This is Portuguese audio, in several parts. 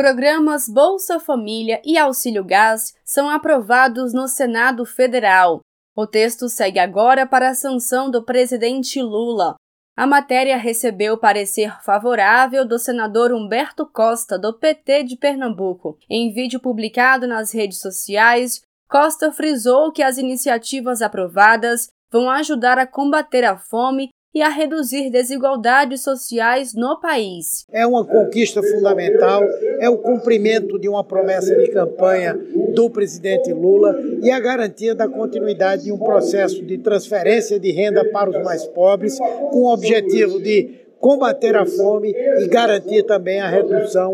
Programas Bolsa Família e Auxílio Gás são aprovados no Senado Federal. O texto segue agora para a sanção do presidente Lula. A matéria recebeu parecer favorável do senador Humberto Costa, do PT de Pernambuco. Em vídeo publicado nas redes sociais, Costa frisou que as iniciativas aprovadas vão ajudar a combater a fome e a reduzir desigualdades sociais no país. É uma conquista fundamental, é o cumprimento de uma promessa de campanha do presidente Lula e a garantia da continuidade de um processo de transferência de renda para os mais pobres, com o objetivo de combater a fome e garantir também a redução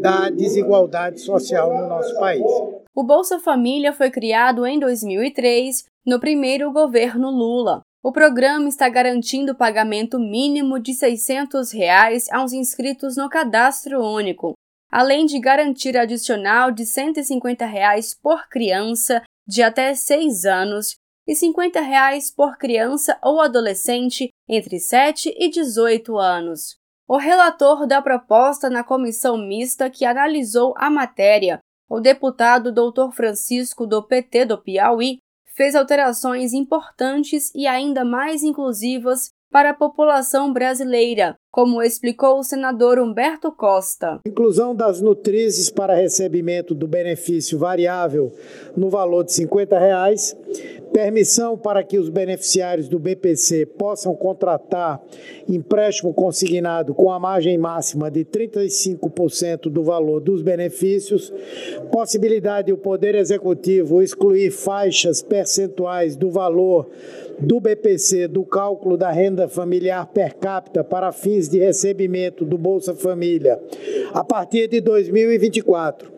da desigualdade social no nosso país. O Bolsa Família foi criado em 2003, no primeiro governo Lula. O programa está garantindo o pagamento mínimo de 600 reais aos inscritos no cadastro único, além de garantir adicional de 150 reais por criança de até 6 anos e 50 reais por criança ou adolescente entre 7 e 18 anos. O relator da proposta na comissão mista que analisou a matéria, o deputado Dr. Francisco do PT do Piauí, fez alterações importantes e ainda mais inclusivas para a população brasileira, como explicou o senador Humberto Costa. Inclusão das nutrizes para recebimento do benefício variável no valor de 50 reais, permissão para que os beneficiários do BPC possam contratar empréstimo consignado com a margem máxima de 35% do valor dos benefícios, possibilidade do Poder Executivo excluir faixas percentuais do valor do BPC do cálculo da renda familiar per capita para fins de recebimento do Bolsa Família a partir de 2024.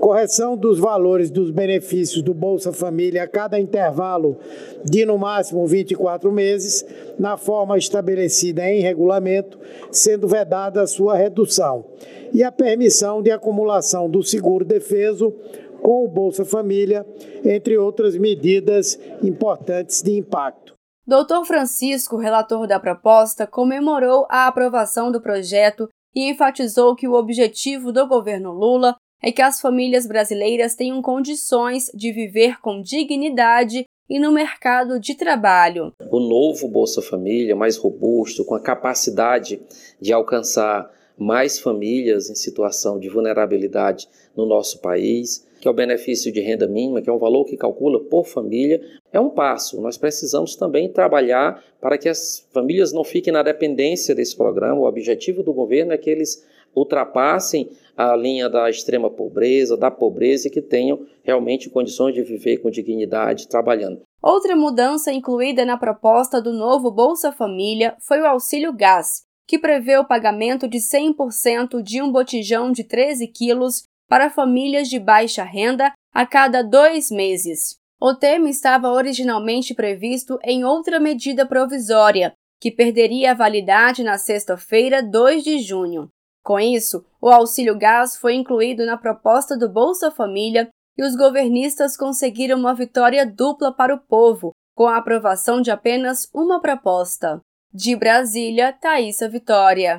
Correção dos valores dos benefícios do Bolsa Família a cada intervalo de no máximo 24 meses, na forma estabelecida em regulamento, sendo vedada a sua redução. E a permissão de acumulação do seguro defeso com o Bolsa Família, entre outras medidas importantes de impacto. Dr. Francisco, relator da proposta, comemorou a aprovação do projeto e enfatizou que o objetivo do governo Lula é que as famílias brasileiras tenham condições de viver com dignidade e no mercado de trabalho. O novo Bolsa Família, mais robusto, com a capacidade de alcançar mais famílias em situação de vulnerabilidade no nosso país, que é o benefício de renda mínima, que é um valor que calcula por família, é um passo. Nós precisamos também trabalhar para que as famílias não fiquem na dependência desse programa. O objetivo do governo é que eles ultrapassem a linha da extrema pobreza, da pobreza e que tenham realmente condições de viver com dignidade trabalhando. Outra mudança incluída na proposta do novo Bolsa Família foi o auxílio gás, que prevê o pagamento de 100% de um botijão de 13 quilos para famílias de baixa renda a cada dois meses. O tema estava originalmente previsto em outra medida provisória, que perderia a validade na sexta-feira, 2 de junho. Com isso, o auxílio gás foi incluído na proposta do Bolsa Família e os governistas conseguiram uma vitória dupla para o povo, com a aprovação de apenas uma proposta. De Brasília, Thaisa Vitória.